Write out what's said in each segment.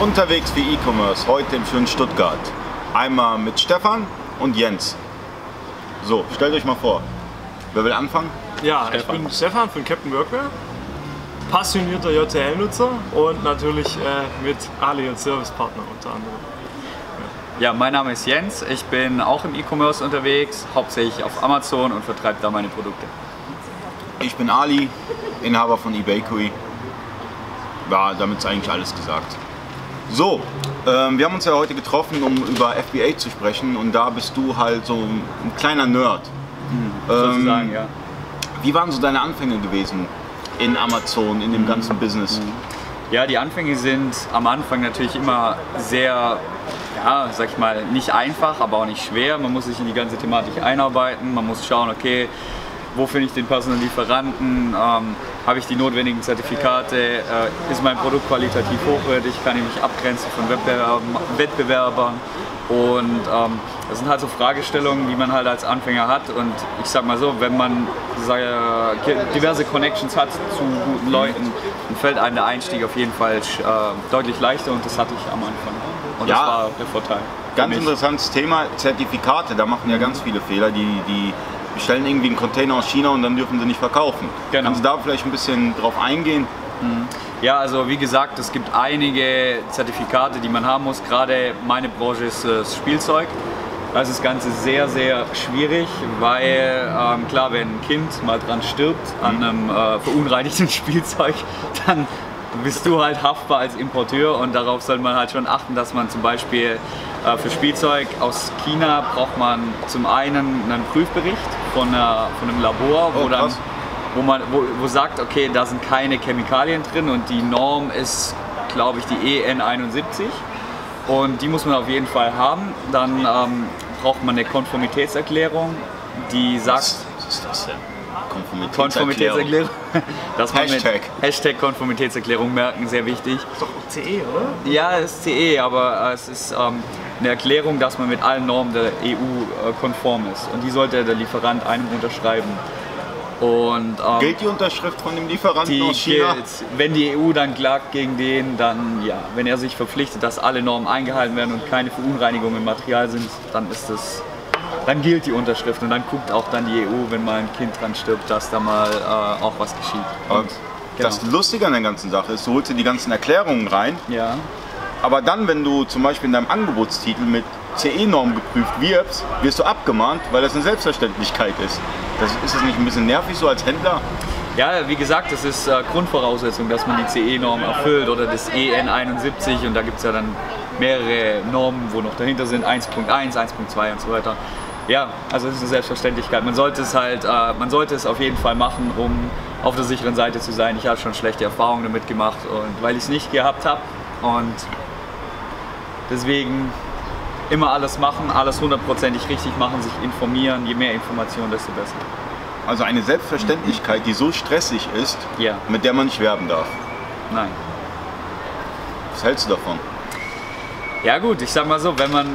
Unterwegs wie E-Commerce, heute im schönen Stuttgart. Einmal mit Stefan und Jens. So, stellt euch mal vor. Wer will anfangen? Ja, Stefan. ich bin Stefan von Captain Workwear, passionierter JTL-Nutzer und natürlich äh, mit Ali und Servicepartner unter anderem. Ja, mein Name ist Jens. Ich bin auch im E-Commerce unterwegs, hauptsächlich auf Amazon und vertreibe da meine Produkte. Ich bin Ali, Inhaber von eBakery. Ja, damit ist eigentlich alles gesagt. So, ähm, wir haben uns ja heute getroffen, um über FBA zu sprechen und da bist du halt so ein kleiner Nerd. Sozusagen, ja. Wie waren so deine Anfänge gewesen in Amazon, in dem ganzen Business? Ja, die Anfänge sind am Anfang natürlich immer sehr, ja, sag ich mal, nicht einfach, aber auch nicht schwer. Man muss sich in die ganze Thematik einarbeiten. Man muss schauen, okay, wo finde ich den passenden Lieferanten? Ähm, Habe ich die notwendigen Zertifikate? Äh, ist mein Produkt qualitativ hochwertig? Kann ich mich abgrenzen von Wettbewerbern? Und ähm, das sind halt so Fragestellungen, die man halt als Anfänger hat. Und ich sag mal so, wenn man äh, diverse Connections hat zu guten Leuten, dann fällt einem der Einstieg auf jeden Fall äh, deutlich leichter und das hatte ich am Anfang. Und Ja. das war der Vorteil. Ganz mich. interessantes Thema, Zertifikate. Da machen ja ganz viele Fehler. Die, die bestellen irgendwie einen Container aus China und dann dürfen sie nicht verkaufen. Genau. Kannst du da vielleicht ein bisschen drauf eingehen? Ja, also wie gesagt, es gibt einige Zertifikate, die man haben muss. Gerade meine Branche ist äh, das Spielzeug. Da ist das Ganze sehr, sehr schwierig, weil ähm, klar, wenn ein Kind mal dran stirbt an einem äh, verunreinigten Spielzeug, dann bist du halt haftbar als Importeur und darauf soll man halt schon achten, dass man zum Beispiel äh, für Spielzeug aus China braucht man zum einen einen Prüfbericht von, einer, von einem Labor, wo Oh, dann wo man wo, wo sagt, okay, da sind keine Chemikalien drin und die Norm ist, glaube ich, die EN71 und die muss man auf jeden Fall haben. Dann ähm, braucht man eine Konformitätserklärung, die sagt, Was ist das denn? Konformitätserklärung. Konformitätserklärung, man Hashtag. mit Hashtag Konformitätserklärung merken, sehr wichtig. Ist doch auch CE, oder? Ja, es ist CE, aber äh, es ist ähm, eine Erklärung, dass man mit allen Normen der EU äh, konform ist und die sollte der Lieferant einem unterschreiben. Und ähm, Gilt die Unterschrift von dem Lieferanten die aus China? gilt, wenn die EU dann klagt gegen den, dann ja. Wenn er sich verpflichtet, dass alle Normen eingehalten werden und keine Verunreinigungen im Material sind, dann ist das, dann gilt die Unterschrift und dann guckt auch dann die EU, wenn mal ein Kind dran stirbt, dass da mal äh, auch was geschieht. Und, Das genau. Lustige an der ganzen Sache ist, du holst dir die ganzen Erklärungen rein, ja. Aber dann, wenn du zum Beispiel in deinem Angebotstitel mit CE-Norm geprüft wirbst, wirst du abgemahnt, weil das eine Selbstverständlichkeit ist. Das, ist das nicht ein bisschen nervig so als Händler? Ja, wie gesagt, das ist äh, Grundvoraussetzung, dass man die CE-Norm erfüllt oder das EN71 und da gibt es ja dann mehrere Normen, wo noch dahinter sind, 1.1, 1.2 und so weiter. Ja, also es ist eine Selbstverständlichkeit. Man sollte es halt, äh, man sollte es auf jeden Fall machen, um auf der sicheren Seite zu sein. Ich habe schon schlechte Erfahrungen damit gemacht und weil ich es nicht gehabt habe und deswegen immer alles machen, alles hundertprozentig richtig machen, sich informieren. Je mehr Information, desto besser. Also eine Selbstverständlichkeit, die so stressig ist, Ja. mit der man nicht werben darf. Nein. Was hältst du davon? Ja gut, ich sag mal so, wenn man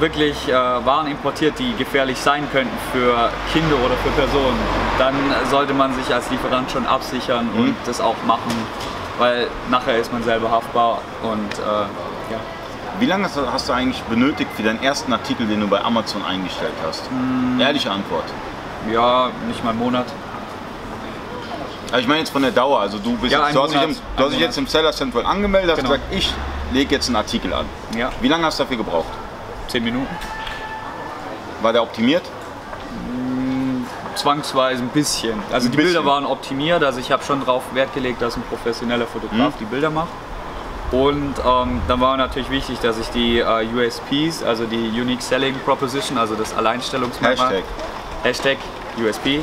wirklich äh, Waren importiert, die gefährlich sein könnten für Kinder oder für Personen, dann sollte man sich als Lieferant schon absichern Mhm. und das auch machen, weil nachher ist man selber haftbar und äh, ja. Wie lange hast du, eigentlich benötigt für deinen ersten Artikel, den du bei Amazon eingestellt hast? Mm. Ehrliche Antwort. ja, nicht mal einen Monat. Also ich meine jetzt von der Dauer. Also du, bist Ja, du hast dich, im, du hast dich jetzt im Seller Central angemeldet, hast Genau. gesagt, ich lege jetzt einen Artikel an. Ja, Wie lange hast du dafür gebraucht? zehn Minuten. War der optimiert? Zwangsweise ein bisschen. Also Ein die bisschen. Bilder waren optimiert, also ich habe schon darauf Wert gelegt, dass ein professioneller Fotograf Mhm. die Bilder macht. Und ähm, dann war natürlich wichtig, dass ich die äh, USPs, also die Unique Selling Proposition, also das Alleinstellungsmerkmal, Hashtag. Hashtag USP, äh,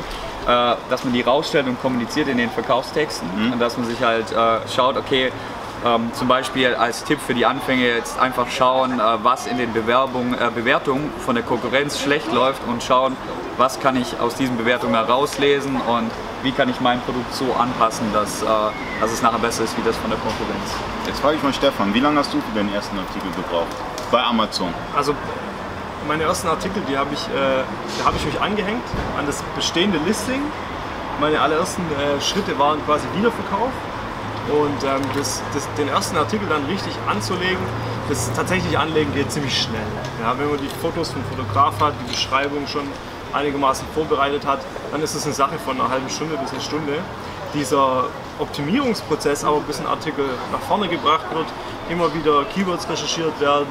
dass man die rausstellt und kommuniziert in den Verkaufstexten Mhm. und dass man sich halt äh, schaut, okay, ähm, zum Beispiel als Tipp für die Anfänger jetzt einfach schauen, äh, was in den Bewerbungen, äh, Bewertungen von der Konkurrenz schlecht läuft und schauen, was kann ich aus diesen Bewertungen herauslesen und wie kann ich mein Produkt so anpassen, dass, äh, dass es nachher besser ist wie das von der Konkurrenz. Jetzt frage ich mal Stefan, wie lange hast du für deinen ersten Artikel gebraucht? Bei Amazon. Also meine ersten Artikel, die habe ich, äh, da habe ich mich angehängt an das bestehende Listing. Meine allerersten äh, Schritte waren quasi Wiederverkauf. Und ähm, das, das, den ersten Artikel dann richtig anzulegen, das tatsächlich Anlegen geht ziemlich schnell. Ja, wenn man die Fotos vom Fotograf hat, die Beschreibung schon einigermaßen vorbereitet hat, dann ist es eine Sache von einer halben Stunde bis eine Stunde. Dieser Optimierungsprozess aber bis ein Artikel nach vorne gebracht wird, immer wieder Keywords recherchiert werden,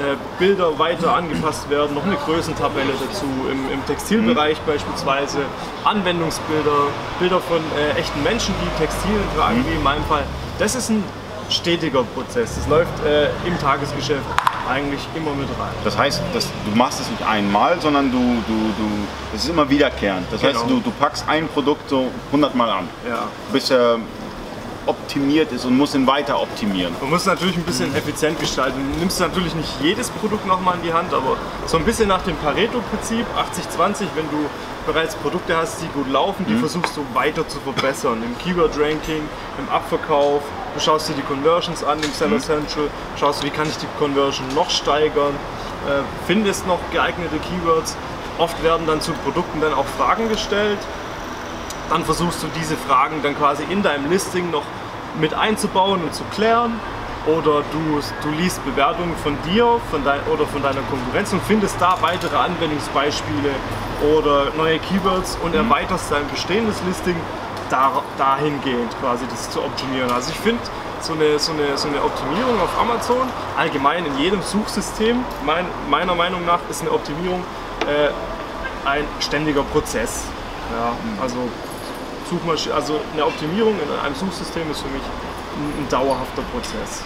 äh, Bilder weiter angepasst werden, noch eine Größentabelle dazu, im, im Textilbereich Mhm. beispielsweise, Anwendungsbilder, Bilder von äh, echten Menschen, die Textilien tragen, Mhm. wie in meinem Fall. Das ist ein stetiger Prozess. Das läuft äh, im Tagesgeschäft eigentlich immer mit rein. Das heißt, das, du machst es nicht einmal, sondern du, du, du, es ist immer wiederkehrend. Das heißt, Genau. du, du packst ein Produkt so 100 Mal an, Ja. bis er optimiert ist und musst ihn weiter optimieren. Man muss natürlich ein bisschen effizient gestalten. Du nimmst natürlich nicht jedes Produkt nochmal in die Hand, aber so ein bisschen nach dem Pareto-Prinzip, 80-20, wenn du bereits Produkte hast, die gut laufen, die versuchst du weiter zu verbessern. Im Keyword-Ranking, im Abverkauf, du schaust dir die Conversions an im Seller Central, schaust, wie kann ich die Conversion noch steigern, äh, findest noch geeignete Keywords. Oft werden dann zu Produkten dann auch Fragen gestellt dann versuchst du diese Fragen dann quasi in deinem Listing noch mit einzubauen und zu klären. Oder du, du liest Bewertungen von dir von dein, oder von deiner Konkurrenz und findest da weitere Anwendungsbeispiele oder neue Keywords und erweiterst dein bestehendes Listing da, dahingehend quasi das zu optimieren. Also ich finde so eine, so, eine, so eine Optimierung auf Amazon, allgemein in jedem Suchsystem, mein, meiner Meinung nach ist eine Optimierung äh, ein ständiger Prozess. Ja, also Suchmasch also eine Optimierung in einem Suchsystem ist für mich ein, ein dauerhafter Prozess.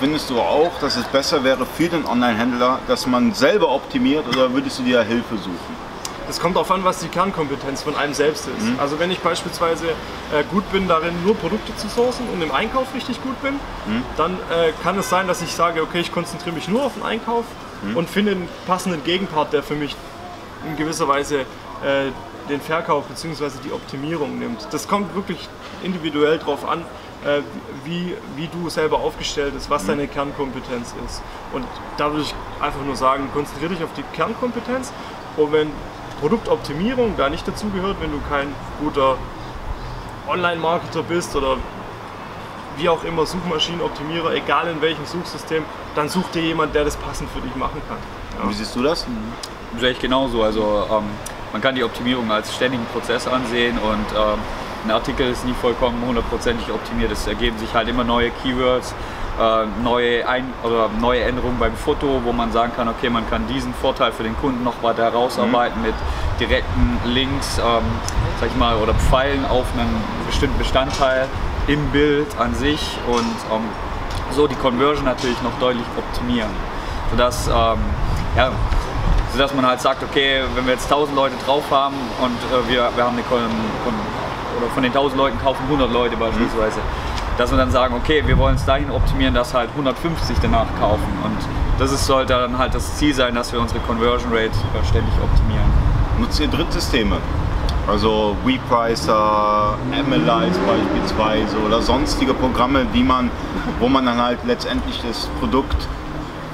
Findest du auch, dass es besser wäre für den Online-Händler, dass man selber optimiert oder würdest du dir Hilfe suchen? Es kommt darauf an, was die Kernkompetenz von einem selbst ist. Also wenn ich beispielsweise äh, gut bin darin, nur Produkte zu sourcen und im Einkauf richtig gut bin, dann äh, kann es sein, dass ich sage, okay, ich konzentriere mich nur auf den Einkauf und finde einen passenden Gegenpart, der für mich in gewisser Weise äh, den Verkauf bzw. die Optimierung nimmt. Das kommt wirklich individuell darauf an, äh, wie, wie du selber aufgestellt bist, was deine Kernkompetenz ist. Und da würde ich einfach nur sagen, konzentriere dich auf die Kernkompetenz und wenn Produktoptimierung da nicht dazugehört, wenn du kein guter Online-Marketer bist oder wie auch immer Suchmaschinenoptimierer, egal in welchem Suchsystem, dann such dir jemand, der das passend für dich machen kann. Ja. Wie siehst du das? Sehe ich genauso. Also ähm, man kann die Optimierung als ständigen Prozess ansehen und ähm, ein Artikel ist nie vollkommen hundertprozentig optimiert. Es ergeben sich halt immer neue Keywords, äh, neue, Ein oder neue Änderungen beim Foto, wo man sagen kann, okay, man kann diesen Vorteil für den Kunden noch weiter herausarbeiten mit direkten Links, ähm, sag ich mal, oder Pfeilen auf einen bestimmten Bestandteil im Bild an sich und ähm, so die Conversion natürlich noch deutlich optimieren. Sodass, ähm, ja, sodass man halt sagt, okay, wenn wir jetzt 1000 Leute drauf haben und äh, wir, wir haben eine Kon oder von den 1000 Leuten kaufen 100 Leute beispielsweise, dass wir dann sagen, okay, wir wollen es dahin optimieren, dass halt 150 danach kaufen und das ist, sollte dann halt das Ziel sein, dass wir unsere Conversion Rate äh, ständig optimieren. Nutzt ihr Drittsysteme? Also WePricer, Analyze beispielsweise oder sonstige Programme, die man, wo man dann halt letztendlich das Produkt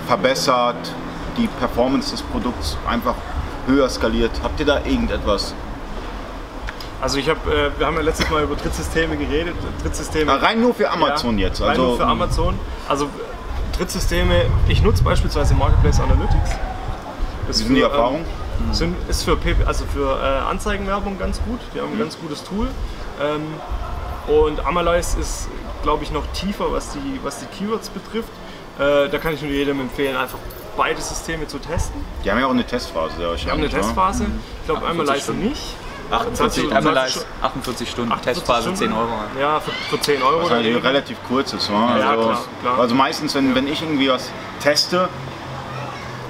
verbessert, die Performance des Produkts einfach höher skaliert. Habt ihr da irgendetwas? Also ich habe, äh, wir haben ja letztes Mal über Drittsysteme geredet. Drittsysteme. Na, rein nur für Amazon Ja, jetzt. rein Also nur für Amazon. Also Drittsysteme, ich nutze beispielsweise Marketplace Analytics. Das Wie sind die für, ähm, Erfahrungen? Sind, ist für, PP, also für äh, Anzeigenwerbung ganz gut. Die Mhm. haben ein ganz gutes Tool. Ähm, und Amalyze ist, glaube ich, noch tiefer, was die, was die Keywords betrifft. Äh, da kann ich nur jedem empfehlen, einfach beide Systeme zu testen. Die haben ja auch eine Testphase. Ja, Wir haben eine Testphase. Ich glaube, 48 Amalyze Stunden. nicht. 48, schon- Analyze, schon- 48 Stunden, 48 Testphase 10 Stunden. Euro. Ja, für, für 10 Euro. Was halt relativ kurz ist. Ne? Ja, Also, klar, klar. also meistens, wenn, wenn ich irgendwie was teste,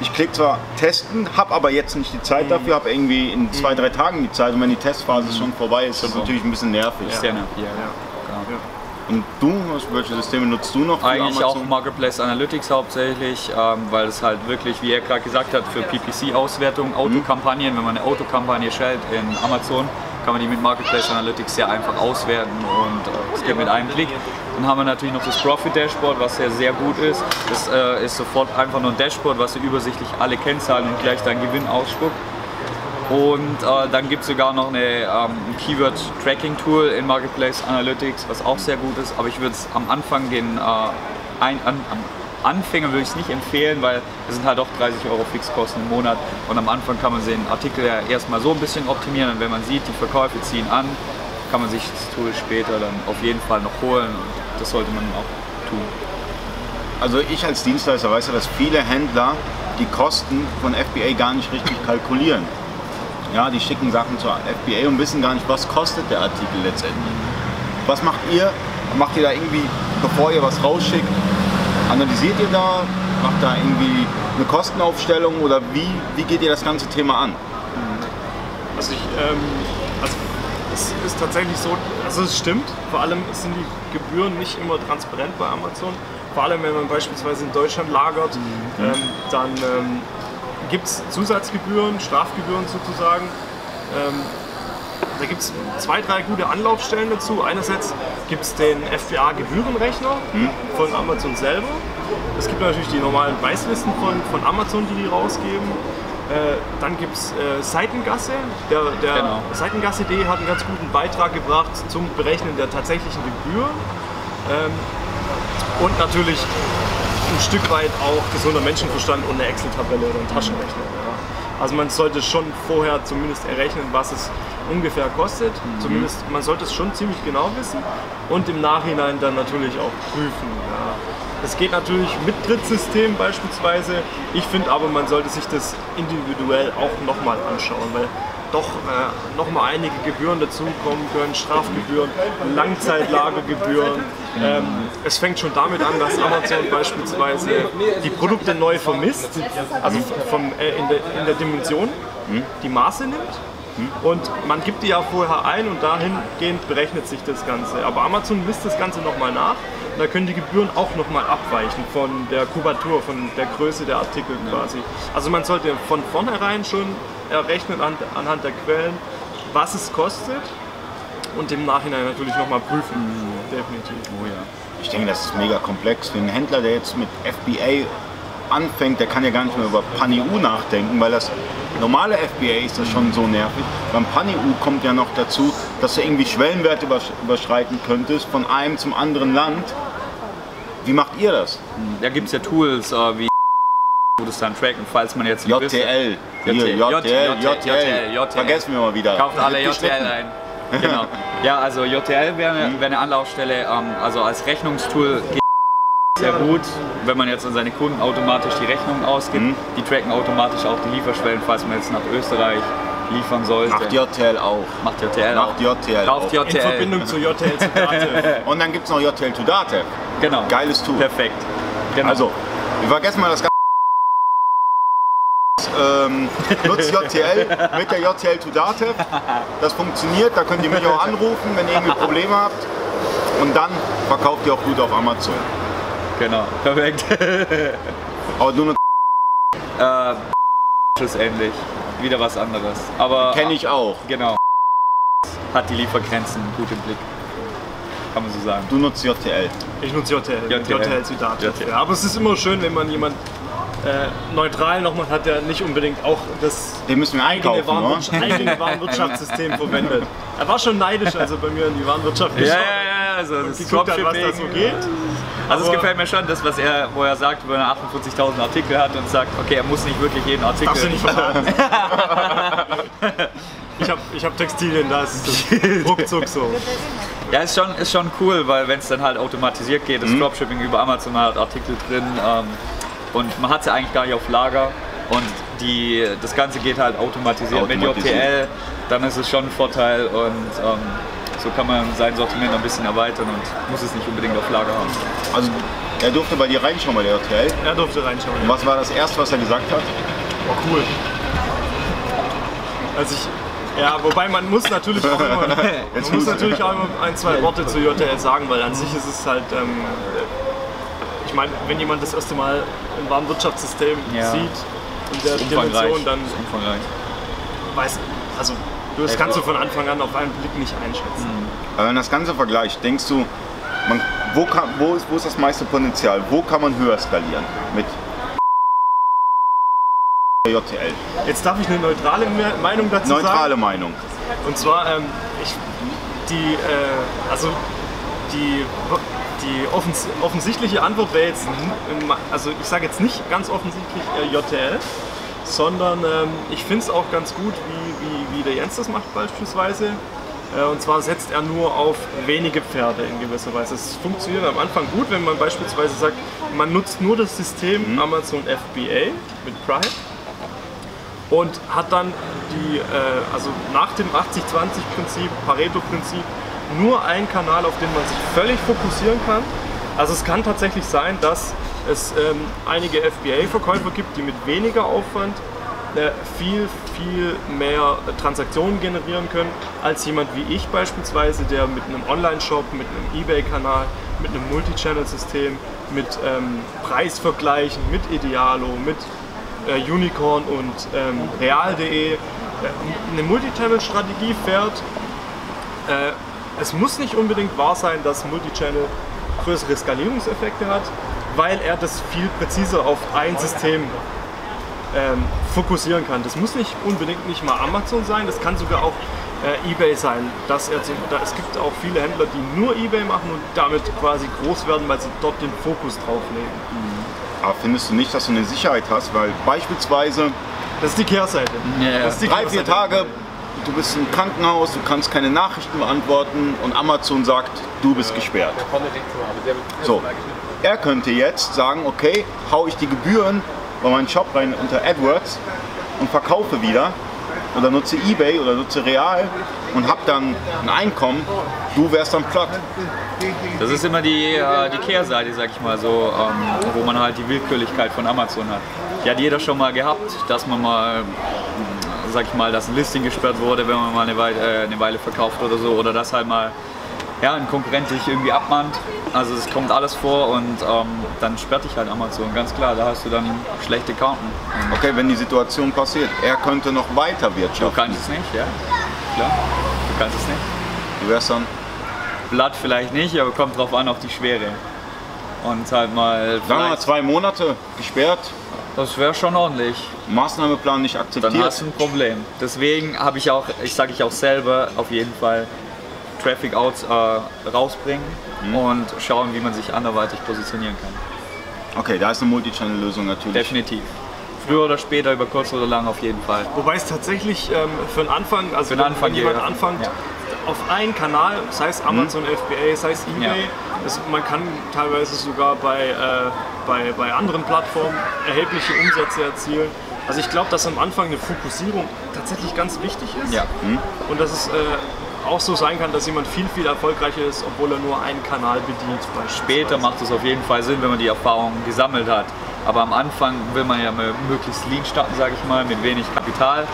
ich klicke zwar testen, habe aber jetzt nicht die Zeit Mhm. dafür, habe irgendwie in zwei, drei Tagen die Zeit und wenn die Testphase schon vorbei ist, ist das so. natürlich ein bisschen nervig. Ist ja, ne? ja, Ja. Und du, welche Systeme nutzt du noch? Eigentlich auch? Marketplace Analytics hauptsächlich, ähm, weil es halt wirklich, wie er gerade gesagt hat, für PPC-Auswertung, Autokampagnen, wenn man eine Autokampagne stellt in Amazon, kann man die mit Marketplace Analytics sehr einfach auswerten und äh, das geht mit einem Klick. Dann haben wir natürlich noch das Profit Dashboard, was sehr, sehr gut ist. Das äh, ist sofort einfach nur ein Dashboard, was übersichtlich alle Kennzahlen und gleich deinen Gewinn ausspuckt. Und äh, dann gibt es sogar noch eine, ähm, Keyword-Tracking-Tool in Marketplace Analytics, was auch sehr gut ist. Aber ich würde es am Anfang den äh, ein, an, Anfänger würde ich es nicht empfehlen, weil es sind halt auch 30 Euro Fixkosten im Monat. Und am Anfang kann man den Artikel ja erstmal so ein bisschen optimieren. Und wenn man sieht, die Verkäufe ziehen an, kann man sich das Tool später dann auf jeden Fall noch holen. Und das sollte man auch tun. Also ich als Dienstleister weiß ja, dass viele Händler die Kosten von FBA gar nicht richtig kalkulieren. Ja, die schicken Sachen zur FBA und wissen gar nicht, was kostet der Artikel letztendlich. Was macht ihr? Macht ihr da irgendwie, bevor ihr was rausschickt, analysiert ihr da? Macht da irgendwie eine Kostenaufstellung oder wie, wie geht ihr das ganze Thema an? Also ich, ähm, also es ist tatsächlich so, also es stimmt, vor allem sind die Gebühren nicht immer transparent bei Amazon. Vor allem wenn man beispielsweise in Deutschland lagert, ähm, dann ähm, gibt es Zusatzgebühren, Strafgebühren sozusagen. Ähm, da gibt es zwei, drei gute Anlaufstellen dazu. Einerseits gibt es den FBA-Gebührenrechner von Amazon selber. Es gibt natürlich die normalen Preislisten von, von Amazon, die die rausgeben. Äh, dann gibt es äh, Seitengasse. Der, der Genau. Seitengasse.de hat einen ganz guten Beitrag gebracht zum Berechnen der tatsächlichen Gebühr. Ähm, und natürlich ein Stück weit auch gesunder Menschenverstand und eine Excel-Tabelle oder ein Taschenrechner. Ja. Also man sollte schon vorher zumindest errechnen, was es ungefähr kostet. Zumindest man sollte es schon ziemlich genau wissen und im Nachhinein dann natürlich auch prüfen. Ja. Es geht natürlich mit Drittsystem beispielsweise. Ich finde aber, man sollte sich das individuell auch nochmal anschauen, weil doch äh, nochmal einige Gebühren dazukommen können, Strafgebühren, Langzeitlagergebühren. Ähm, es fängt schon damit an, dass Amazon beispielsweise die Produkte neu vermisst, also vom, äh, in, der, in der Dimension, die Maße nimmt. Und man gibt die ja vorher ein und dahingehend berechnet sich das Ganze. Aber Amazon misst das Ganze nochmal nach. Und da können die Gebühren auch nochmal abweichen von der Kubatur, von der Größe der Artikel quasi. Also man sollte von vornherein schon errechnen an, anhand der Quellen, was es kostet und im Nachhinein natürlich nochmal prüfen. Definitiv. Oh ja. Ich denke, das ist mega komplex. Für einen Händler, der jetzt mit FBA anfängt, der kann ja gar nicht mehr über PANI-U nachdenken, weil das normale FBA ist das schon so nervig. Beim PANI-U kommt ja noch dazu, dass du irgendwie Schwellenwerte übersch- überschreiten könntest von einem zum anderen Land. Wie macht ihr das? Da gibt es ja Tools äh, wie wo das dann tracken, falls man jetzt JTL. JTL, JTL, JTL. JTL. Vergessen wir mal wieder. Kauft alle JTL ein. Genau. Ja, also JTL wäre eine, wäre eine Anlaufstelle, ähm, also als Rechnungstool geht sehr gut, wenn man jetzt an seine Kunden automatisch die Rechnungen ausgibt. Mhm. Die tracken automatisch auch die Lieferschwellen, falls man jetzt nach Österreich liefern sollte. Macht JTL auch. Macht JTL auch. Macht JTL Kauft auch. JTL. In Verbindung zu JTL zu Datev. Und dann gibt es noch JTL to Date. Genau. Geiles Tool. Perfekt. Genau. Also, wir vergessen mal das ganze. Ähm, nutzt JTL mit der JTL to Datev. Das funktioniert, da könnt ihr mich auch anrufen, wenn ihr irgendwie Probleme habt. Und dann verkauft ihr auch gut auf Amazon. Genau. Perfekt. Aber nur äh, schlussendlich. Wieder was anderes. Aber kenne ich auch. Genau. Hat die Liefergrenzen gut im Blick. Kann man so sagen. Du nutzt JTL. Ich nutze JTL, JTL. JTL zu Datev. JTL. Ja, aber es ist immer schön, wenn man jemand äh, neutral nochmal hat, der nicht unbedingt auch das Den müssen wir eigene, einkaufen, ne? Warenwirtschaft, eigene Warenwirtschaftssystem verwendet. Er war schon neidisch, als er bei mir in die Warenwirtschaft Ja, geschaut ja, hat. ja, also Und das hat, was da so geht. Also es gefällt mir schon, das was er, wo er sagt, wenn er 48.000 Artikel hat und sagt, okay, er muss nicht wirklich jeden Artikel. Darfst du nicht verraten. ich habe ich hab Textilien, da ist das ruckzuck so. Ja, ist schon, ist schon cool, weil wenn es dann halt automatisiert geht, Mhm. das Dropshipping über Amazon man hat Artikel drin ähm, und man hat sie eigentlich gar nicht auf Lager und die, das Ganze geht halt automatisiert, mit Automatisiert. JTL, dann ist es schon ein Vorteil und ähm, so kann man sein Sortiment ein bisschen erweitern und muss es nicht unbedingt auf Lager haben. Also, er durfte bei dir reinschauen bei der JTL. Er durfte reinschauen. Und was war das erste, was er gesagt hat? War cool. Also ich, ja, wobei man muss natürlich auch immer, man muss natürlich auch immer ein, zwei Worte zu JTL sagen, weil an sich ist es halt, ähm, ich meine, wenn jemand das erste Mal ein Warenwirtschaftssystem Ja. sieht in der. Dimension, dann ist umfangreich. weiß, also das kannst du von Anfang an auf einen Blick nicht einschätzen. Aber wenn das Ganze vergleicht, denkst du, man, wo, kann, wo, ist, wo ist das meiste Potenzial? Wo kann man höher skalieren? Mit JTL. Jetzt darf ich eine neutrale Me- Meinung dazu Neutrale sagen. Meinung. Und zwar, ähm, ich, die, äh, also die, die offens offensichtliche Antwort wäre jetzt, also ich sage jetzt nicht ganz offensichtlich äh, JTL, sondern ähm, ich finde es auch ganz gut, wie, wie, wie der Jens das macht beispielsweise. Äh, Und zwar setzt er nur auf wenige Pferde in gewisser Weise. Es funktioniert am Anfang gut, wenn man beispielsweise sagt, man nutzt nur das System Amazon FBA mit Prime und hat dann die, äh, also nach dem 80-20-Prinzip, Pareto-Prinzip, nur einen Kanal, auf den man sich völlig fokussieren kann. Also es kann tatsächlich sein, dass es ähm, einige FBA-Verkäufer gibt, die mit weniger Aufwand äh, viel, viel mehr Transaktionen generieren können, als jemand wie ich beispielsweise, der mit einem Online-Shop, mit einem Ebay-Kanal, mit einem Multi-Channel-System, mit ähm, Preisvergleichen, mit Idealo, mit äh, Unicorn und ähm, Real.de äh, eine Multichannel-Strategie fährt. Äh, es muss nicht unbedingt wahr sein, dass Multichannel größere Skalierungseffekte hat, weil er das viel präziser auf ein System ähm, fokussieren kann. Das muss nicht unbedingt nicht mal Amazon sein, das kann sogar auch äh, eBay sein. Dass er zum, da, es gibt auch viele Händler, die nur eBay machen und damit quasi groß werden, weil sie dort den Fokus drauf legen. Aber findest du nicht, dass du eine Sicherheit hast? Weil beispielsweise Das ist die Kehrseite. Ja, Das ist die drei, vier. Tage, du bist im Krankenhaus, du kannst keine Nachrichten beantworten und Amazon sagt, du bist gesperrt. So, er könnte jetzt sagen, okay, hau ich die Gebühren bei meinen Shop rein unter AdWords und verkaufe wieder oder nutze eBay oder nutze Real und hab dann ein Einkommen, du wärst dann platt. Das ist immer die, äh, die Kehrseite, sag ich mal so, ähm, wo man halt die Willkürlichkeit von Amazon hat. Die hat jeder schon mal gehabt, dass man mal, sag ich mal, dass ein Listing gesperrt wurde, wenn man mal eine Weile, äh, eine Weile verkauft oder so, oder dass halt mal ja, ein Konkurrent dich irgendwie abmahnt. Also es kommt alles vor und ähm, dann sperrt dich halt Amazon, ganz klar. Da hast du dann schlechte Karten. Und Okay, wenn die Situation passiert, er könnte noch weiter du wirtschaften. kannst es nicht, ja, klar. Du kannst es nicht. Du wärst dann, Blatt vielleicht nicht, aber kommt drauf an auf die Schwere. Und halt mal. sagen wir mal, zwei Monate gesperrt, Das wäre schon ordentlich. Maßnahmeplan nicht Dann akzeptiert. hast du ein Problem. Deswegen habe ich auch, ich sage ich auch selber, auf jeden Fall Traffic Outs äh, rausbringen Mhm. und schauen, wie man sich anderweitig positionieren kann. Okay, da ist eine Multichannel-Lösung natürlich. Definitiv. Früher oder später, über kurz oder lang auf jeden Fall. Wobei es tatsächlich ähm, für den Anfang, also Für den wenn, Anfang wenn jemand jeder. anfängt, Ja. auf einen Kanal, sei es Amazon FBA, sei es eBay, Ja. das, man kann teilweise sogar bei, äh, bei, bei anderen Plattformen erhebliche Umsätze erzielen. Also ich glaube, dass am Anfang eine Fokussierung tatsächlich ganz wichtig ist Ja. und dass es äh, auch so sein kann, dass jemand viel, viel erfolgreicher ist, obwohl er nur einen Kanal bedient. Später macht es auf jeden Fall Sinn, wenn man die Erfahrung gesammelt hat. Aber am Anfang will man ja mal möglichst lean starten, sage ich mal, mit wenig Kapital.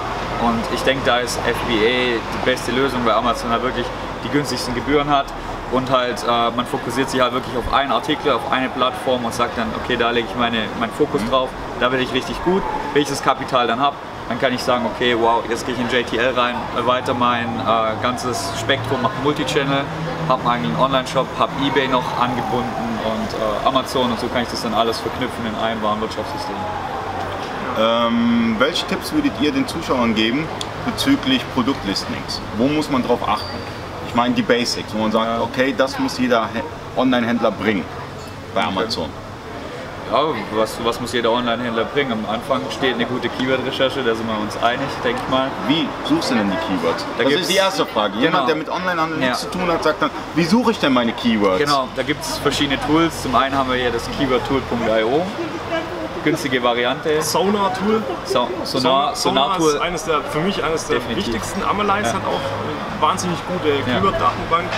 Und ich denke, da ist FBA die beste Lösung, weil Amazon halt wirklich die günstigsten Gebühren hat. Und halt, äh, man fokussiert sich halt wirklich auf einen Artikel, auf eine Plattform und sagt dann, okay, da lege ich meine, meinen Fokus drauf, da bin ich richtig gut. Das Kapital dann habe, dann kann ich sagen, okay, wow, jetzt gehe ich in JTL rein, erweitere mein äh, ganzes Spektrum, mache Multichannel, habe meinen eigenen Online-Shop, habe eBay noch angebunden und äh, Amazon und so kann ich das dann alles verknüpfen in einem Warenwirtschaftssystem. Ähm, welche Tipps würdet ihr den Zuschauern geben bezüglich Produktlistings? Wo muss man drauf achten? Ich meine die Basics, wo man sagt, okay, das muss jeder Hä- Online-Händler bringen bei Amazon. Ja, was, was muss jeder Online-Händler bringen? Am Anfang steht eine gute Keyword-Recherche, da sind wir uns einig, denke ich mal. Wie suchst du denn die Keywords? Da das ist die erste Frage. Jemand, Genau. der mit Onlinehandel nichts Ja. zu tun hat, sagt dann, wie suche ich denn meine Keywords? Genau, da gibt es verschiedene Tools. Zum einen haben wir hier das keywordtool.io, günstige Variante. Sonar-Tool. So, Sonar, ist Sonar-Tool, eines der, für mich eines der Definitiv. wichtigsten. Amalyze Ja. hat auch eine wahnsinnig gute Keyword-Datenbank.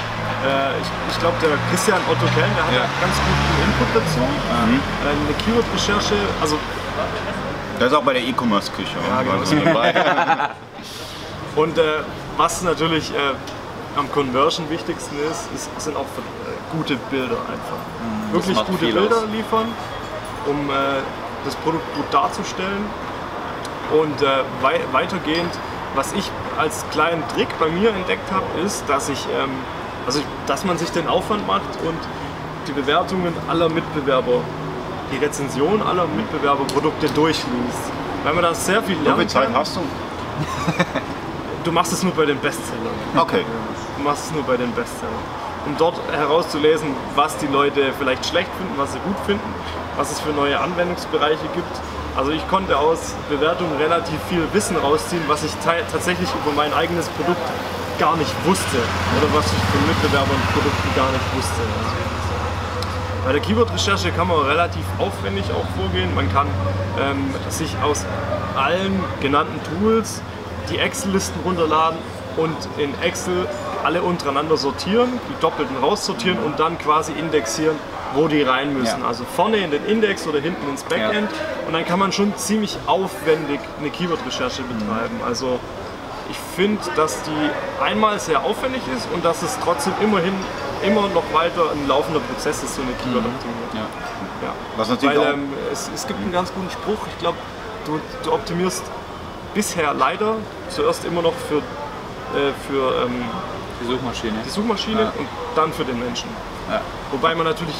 Äh, ich ich glaube, der Christian Otto Kellen, der hat Ja. ganz guten Input dazu. Äh, eine Keyword-Recherche, also Das ist auch bei der E-Commerce-Küche. Ja, genau. Und äh, was natürlich äh, am Conversion wichtigsten ist, ist sind auch äh, gute Bilder einfach. Wirklich macht gute Bilder aus. liefern, um äh, das Produkt gut darzustellen. Und wei weitergehend, was ich als kleinen Trick bei mir entdeckt habe, ist, dass ich, ähm, also dass man sich den Aufwand macht und die Bewertungen aller Mitbewerber, die Rezension aller Mitbewerberprodukte durchliest. weil man da sehr viel Wie lernen viel Zeit hast du? Du machst es nur bei den Bestsellern. Okay. Du machst es nur bei den Bestsellern. Um dort herauszulesen, was die Leute vielleicht schlecht finden, was sie gut finden, was es für neue Anwendungsbereiche gibt. Also ich konnte aus Bewertungen relativ viel Wissen rausziehen, was ich ta- tatsächlich über mein eigenes Produkt gar nicht wusste oder was ich von Mitbewerbern und Produkten gar nicht wusste. Bei der Keyword-Recherche kann man relativ aufwendig auch vorgehen. Man kann ähm, sich aus allen genannten Tools die Excel-Listen runterladen und in Excel alle untereinander sortieren, die doppelten raussortieren und dann quasi indexieren, wo die rein müssen. Ja. Also vorne in den Index oder hinten ins Backend. Und dann kann man schon ziemlich aufwendig eine Keyword-Recherche betreiben. Also ich finde, dass die einmal sehr aufwendig ist und dass es trotzdem immerhin immer noch weiter ein laufender Prozess ist, so eine Keyword-Optimierung. Ja. Ja. Was natürlich Weil auch, ähm, es, es gibt einen ganz guten Spruch, ich glaube, du, du optimierst bisher leider zuerst immer noch für, äh, für ähm, Die Suchmaschine. die Suchmaschine Ja. und dann für den Menschen. Ja. Wobei man natürlich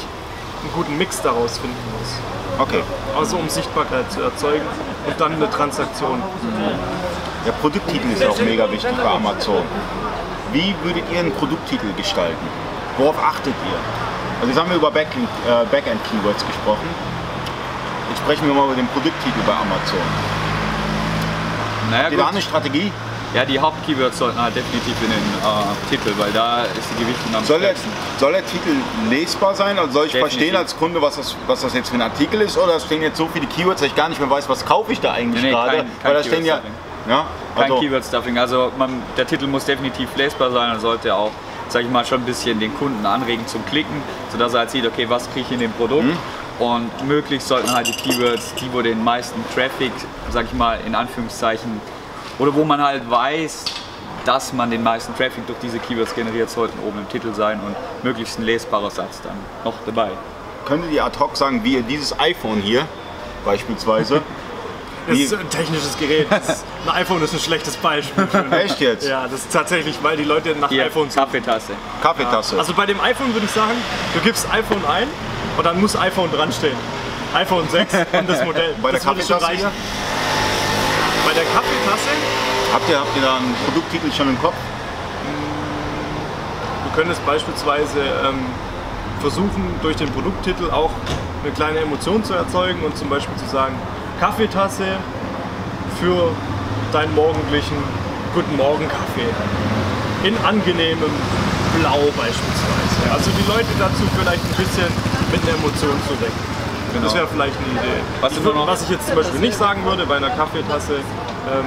einen guten Mix daraus finden muss. okay. Also um Sichtbarkeit zu erzeugen und dann eine Transaktion. Der Produkttitel ist auch mega wichtig bei Amazon. Wie würdet ihr einen Produkttitel gestalten? Worauf achtet ihr? Also jetzt haben wir über äh, Backend-Keywords gesprochen. Jetzt sprechen wir mal über den Produkttitel bei Amazon. Naja, Habt ihr da eine Strategie? Ja, die Hauptkeywords sollten halt definitiv in den äh, Titel, weil da ist die Gewichtung am Soll der, soll der Titel lesbar sein? Also soll ich Definitiv. verstehen als Kunde, was das, was das jetzt für ein Artikel ist? Oder stehen jetzt so viele Keywords, dass ich gar nicht mehr weiß, was kaufe ich da eigentlich Nee, nee, gerade? Weil da stehen ja, Ja, Kein also, Keyword-Stuffing. Also man, der Titel muss definitiv lesbar sein und sollte auch, sag ich mal, schon ein bisschen den Kunden anregen zum Klicken, sodass er halt sieht, okay, was kriege ich in dem Produkt. Mhm. Und möglichst sollten halt die Keywords, die wo den meisten Traffic, sag ich mal, in Anführungszeichen, oder wo man halt weiß, dass man den meisten Traffic durch diese Keywords generiert, sollten oben im Titel sein und möglichst ein lesbarer Satz dann noch dabei. könntet ihr ad hoc sagen, wie ihr dieses iPhone hier beispielsweise, Das Wie- ist ein technisches Gerät. Das ein iPhone ist ein schlechtes Beispiel. echt jetzt? Ja, das ist tatsächlich, weil die Leute nach Hier, iPhones suchen. Kaffeetasse. Kaffeetasse. Also bei dem iPhone würde ich sagen, du gibst iPhone ein und dann muss iPhone dran stehen. iPhone 6 und das Modell. Bei der das schon Kaffeetasse reichen. hier? Bei der Kaffeetasse, Habt ihr, habt ihr da einen Produkttitel schon im Kopf? du könntest beispielsweise ähm, versuchen, durch den Produkttitel auch eine kleine Emotion zu erzeugen und zum Beispiel zu sagen, Kaffeetasse für deinen morgendlichen Guten Morgen Kaffee. In angenehmem Blau beispielsweise. Also die Leute dazu vielleicht ein bisschen mit einer Emotion zu wecken. Das wäre vielleicht eine Idee. Was ich du würd, noch- was ich jetzt zum Beispiel nicht sagen würde bei einer Kaffeetasse, ähm,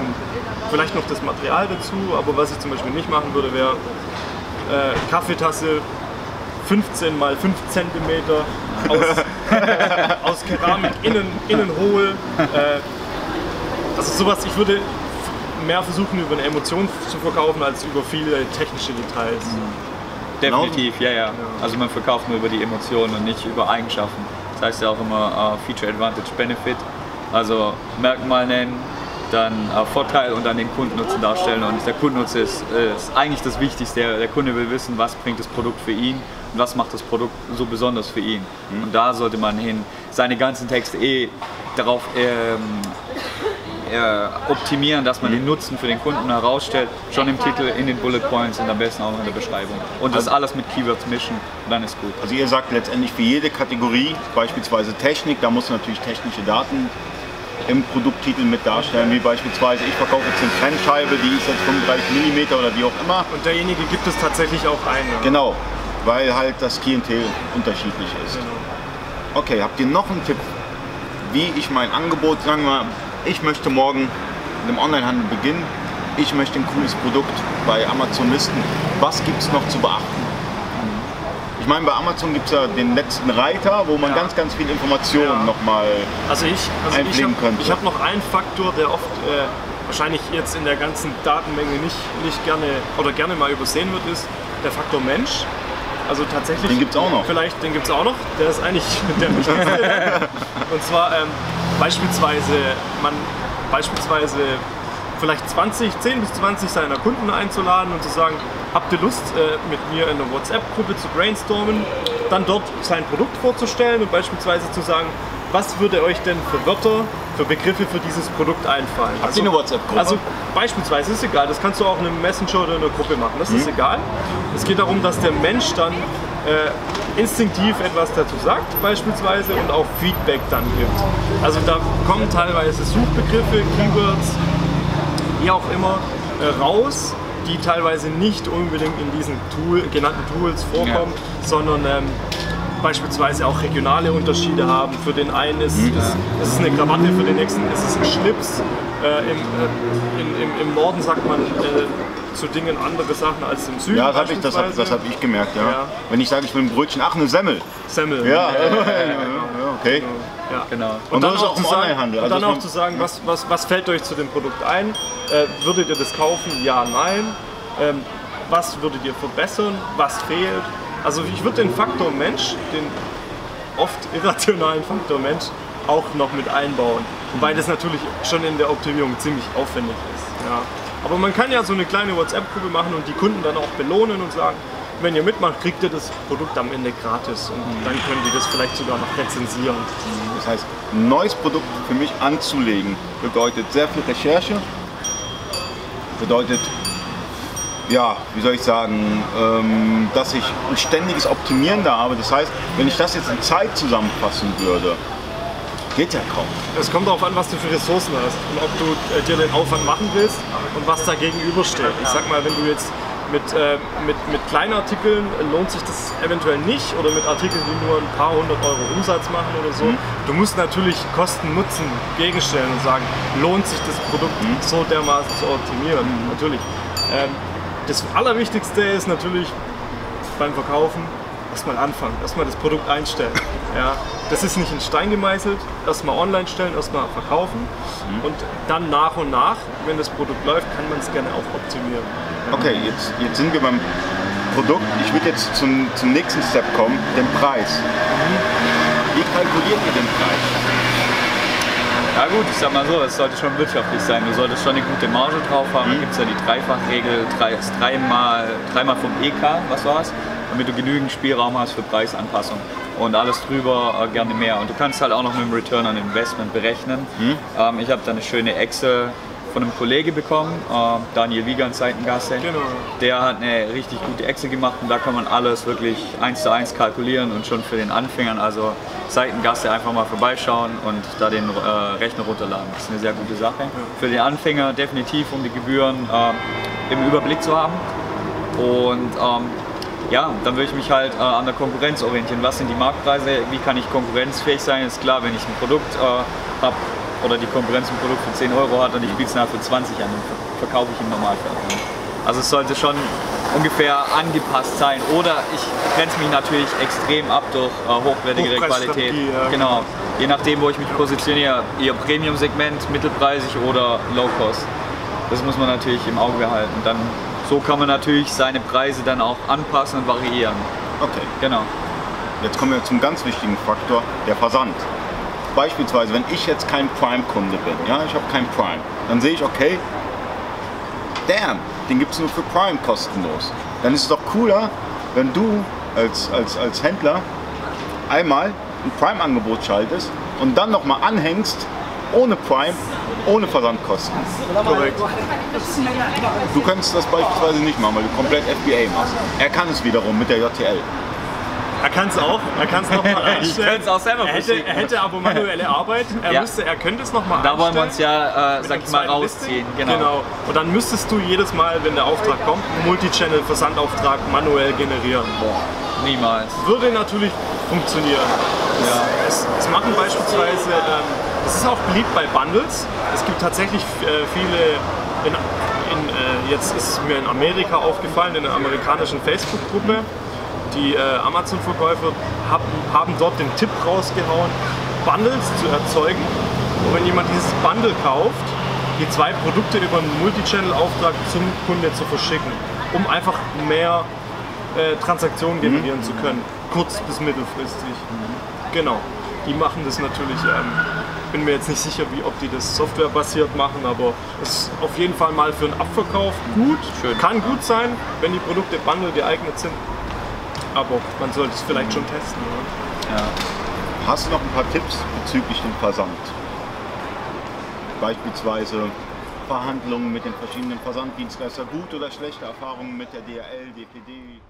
vielleicht noch das Material dazu, aber was ich zum Beispiel nicht machen würde, wäre äh, Kaffeetasse 15 mal 5 cm aus, aus Keramik, innen, innen hohl. Äh, also sowas, ich würde mehr versuchen, über eine Emotion zu verkaufen, als über viele technische Details. Definitiv, ja, ja. Also man verkauft nur über die Emotionen und nicht über Eigenschaften. Das heißt ja auch immer äh, Feature Advantage Benefit. Also Merkmal nennen, dann äh, Vorteil und dann den Kundennutzen darstellen. Und der Kundennutzen ist, äh, ist eigentlich das Wichtigste. Der, Kunde will wissen, was bringt das Produkt für ihn was macht das Produkt so besonders für ihn. Und da sollte man hin seine ganzen Texte eh darauf ähm, äh, optimieren, dass man den Nutzen für den Kunden herausstellt, schon im Titel, in den Bullet Points und am besten auch noch in der Beschreibung. Und das alles mit Keywords mischen und dann ist gut. Also ihr sagt letztendlich für jede Kategorie, beispielsweise Technik, da muss natürlich technische Daten im Produkttitel mit darstellen, wie beispielsweise ich verkaufe jetzt eine Trennscheibe, die ist jetzt 35 mm oder wie auch immer. Und derjenige gibt es tatsächlich auch ein. Ja. Genau, weil halt das Klientel unterschiedlich ist. Okay, habt ihr noch einen Tipp, wie ich mein Angebot, sagen wir ich möchte morgen mit dem Onlinehandel beginnen, ich möchte ein cooles Produkt bei Amazon listen, was gibt es noch zu beachten? Ich meine, bei Amazon gibt es ja den letzten Reiter, wo man Ja. ganz, ganz viel Informationen Ja. nochmal Also ich, also ich habe könnte. hab noch einen Faktor, der oft äh, wahrscheinlich jetzt in der ganzen Datenmenge nicht, nicht gerne oder gerne mal übersehen wird, ist der Faktor Mensch. Also tatsächlich. Den gibt's auch noch. Vielleicht, den gibt es auch noch. Der ist eigentlich der wichtigste. Und zwar ähm, beispielsweise, man beispielsweise vielleicht 20, 10 bis 20 seiner Kunden einzuladen und zu sagen, habt ihr Lust, äh, mit mir in einer WhatsApp-Gruppe zu brainstormen, dann dort sein Produkt vorzustellen und beispielsweise zu sagen, was würde euch denn für Wörter für Begriffe für dieses Produkt einfallen. Habt ihr eine WhatsApp-Gruppe? Also beispielsweise ist egal, das kannst du auch in einem Messenger oder in einer Gruppe machen, das ist egal. Es geht darum, dass der Mensch dann äh, instinktiv etwas dazu sagt beispielsweise und auch Feedback dann gibt. Also da kommen teilweise Suchbegriffe, Keywords, wie auch immer, äh, raus, die teilweise nicht unbedingt in diesen Tool, genannten Tools vorkommen, sondern ähm, beispielsweise auch regionale Unterschiede haben. Für den einen ist, Mhm. ist, ist es eine Krawatte, für den nächsten ist es ein Schlips. Äh, im, äh, in, im, Im Norden sagt man äh, zu Dingen andere Sachen als im Süden. ja, das habe ich, das hab, das hab ich gemerkt, ja. Ja. Wenn ich sage, ich will ein Brötchen, ach, eine Semmel. Semmel. Ja, ja, okay. Ja. Genau. Und dann das ist auch im zu sagen- Onlinehandel. Und Also, dann auch zu sagen, was, was, was fällt euch zu dem Produkt ein? Äh, würdet ihr das kaufen? Ja, nein. Ähm, was würdet ihr verbessern? Was fehlt? Also ich würde den Faktor Mensch, den oft irrationalen Faktor Mensch, auch noch mit einbauen. Wobei das natürlich schon in der Optimierung ziemlich aufwendig ist. Ja. Aber man kann ja so eine kleine WhatsApp-Gruppe machen und die Kunden dann auch belohnen und sagen, wenn ihr mitmacht, kriegt ihr das Produkt am Ende gratis und dann können die das vielleicht sogar noch rezensieren. Das heißt, ein neues Produkt für mich anzulegen bedeutet sehr viel Recherche, bedeutet, ja, wie soll ich sagen, ähm, dass ich ein ständiges Optimieren da habe. Das heißt, wenn ich das jetzt in Zeit zusammenfassen würde, geht ja kaum. Es kommt darauf an, was du für Ressourcen hast und ob du äh, dir den Aufwand machen willst und was da gegenübersteht. Ich sag mal, wenn du jetzt mit, äh, mit, mit kleinen Artikeln äh, lohnt sich das eventuell nicht oder mit Artikeln, die nur ein paar hundert Euro Umsatz machen oder so. Du musst natürlich Kosten-Nutzen gegenstellen und sagen, lohnt sich das Produkt so dermaßen zu optimieren. Natürlich. Ähm, das Allerwichtigste ist natürlich beim Verkaufen erstmal anfangen, erstmal das Produkt einstellen. Ja, das ist nicht in Stein gemeißelt, erstmal online stellen, erstmal verkaufen und dann nach und nach, wenn das Produkt läuft, kann man es gerne auch optimieren. Okay, jetzt, jetzt sind wir beim Produkt. Ich würde jetzt zum, zum nächsten Step kommen, den Preis. Wie kalkuliert ihr den Preis? Ja gut, ich sag mal so, es sollte schon wirtschaftlich sein. Du solltest schon eine gute Marge drauf haben. Da gibt es ja die Dreifachregel, drei, dreimal, dreimal vom EK, was war's? Damit du genügend Spielraum hast für Preisanpassung. Und alles drüber äh, gerne mehr. Und du kannst halt auch noch mit dem Return on Investment berechnen. Ähm, ich habe da eine schöne Excel von einem Kollege bekommen, äh, Daniel Wiegand, Seitengasse. Genau. Der hat eine richtig gute Excel gemacht und da kann man alles wirklich eins zu eins kalkulieren und schon für den Anfängern, also Seitengasse einfach mal vorbeischauen und da den äh, Rechner runterladen. Das ist eine sehr gute Sache. Für den Anfänger definitiv, um die Gebühren äh, im Überblick zu haben. Und ähm, ja, dann würde ich mich halt äh, an der Konkurrenz orientieren. Was sind die Marktpreise? Wie kann ich konkurrenzfähig sein? Ist klar, wenn ich ein Produkt äh, habe oder die Konkurrenz ein Produkt für 10 Euro hat und ich biete es nachher für 20 an, dann ver- verkaufe ich im Normalfall. Also es sollte schon ungefähr angepasst sein. Oder ich grenze mich natürlich extrem ab durch äh, hochwertigere Qualität. Ja, genau. Je nachdem, wo ich mich positioniere, eher Premium-Segment, mittelpreisig oder Low-Cost. Das muss man natürlich im Auge behalten. Dann, so kann man natürlich seine Preise dann auch anpassen und variieren. Okay, Genau. jetzt kommen wir zum ganz wichtigen Faktor, der Versand. Beispielsweise, wenn ich jetzt kein Prime-Kunde bin, ja, ich habe kein Prime, dann sehe ich, okay, damn, den gibt es nur für Prime kostenlos. Dann ist es doch cooler, wenn du als, als, als Händler einmal ein Prime-Angebot schaltest und dann nochmal anhängst, ohne Prime, ohne Versandkosten. Korrekt. Du könntest das beispielsweise nicht machen, weil du komplett FBA machst. Er kann es wiederum mit der JTL. Er kann es auch, er kann es nochmal Ich einstellen. könnte es auch selber er hätte, er hätte aber manuelle Arbeit. Er, Ja. müsste, er könnte es nochmal Da wollen wir uns ja, äh, sag ich mal, rausziehen. Listing. Genau. Und dann müsstest du jedes Mal, wenn der Auftrag kommt, einen Multichannel-Versandauftrag manuell generieren. Niemals. Würde natürlich funktionieren. Ja. Es, es machen beispielsweise, ähm, es ist auch beliebt bei Bundles. Es gibt tatsächlich äh, viele, in, in, äh, jetzt ist es mir in Amerika aufgefallen, in einer amerikanischen Facebook-Gruppe, die äh, Amazon-Verkäufer haben, haben dort den Tipp rausgehauen, Bundles zu erzeugen. Und wenn jemand dieses Bundle kauft, die zwei Produkte über einen Multichannel-Auftrag zum Kunde zu verschicken, um einfach mehr äh, Transaktionen generieren zu können, kurz bis mittelfristig. Genau. Die machen das natürlich, ähm, bin mir jetzt nicht sicher, wie, ob die das softwarebasiert machen, aber es ist auf jeden Fall mal für einen Abverkauf gut. Schön. Kann gut sein, wenn die Produkte Bundle geeignet sind. Aber man sollte es vielleicht schon testen. Oder? Ja. Hast du noch ein paar Tipps bezüglich dem Versand? Beispielsweise Verhandlungen mit den verschiedenen Versanddienstleistern, gute oder schlechte Erfahrungen mit der DRL, DPD,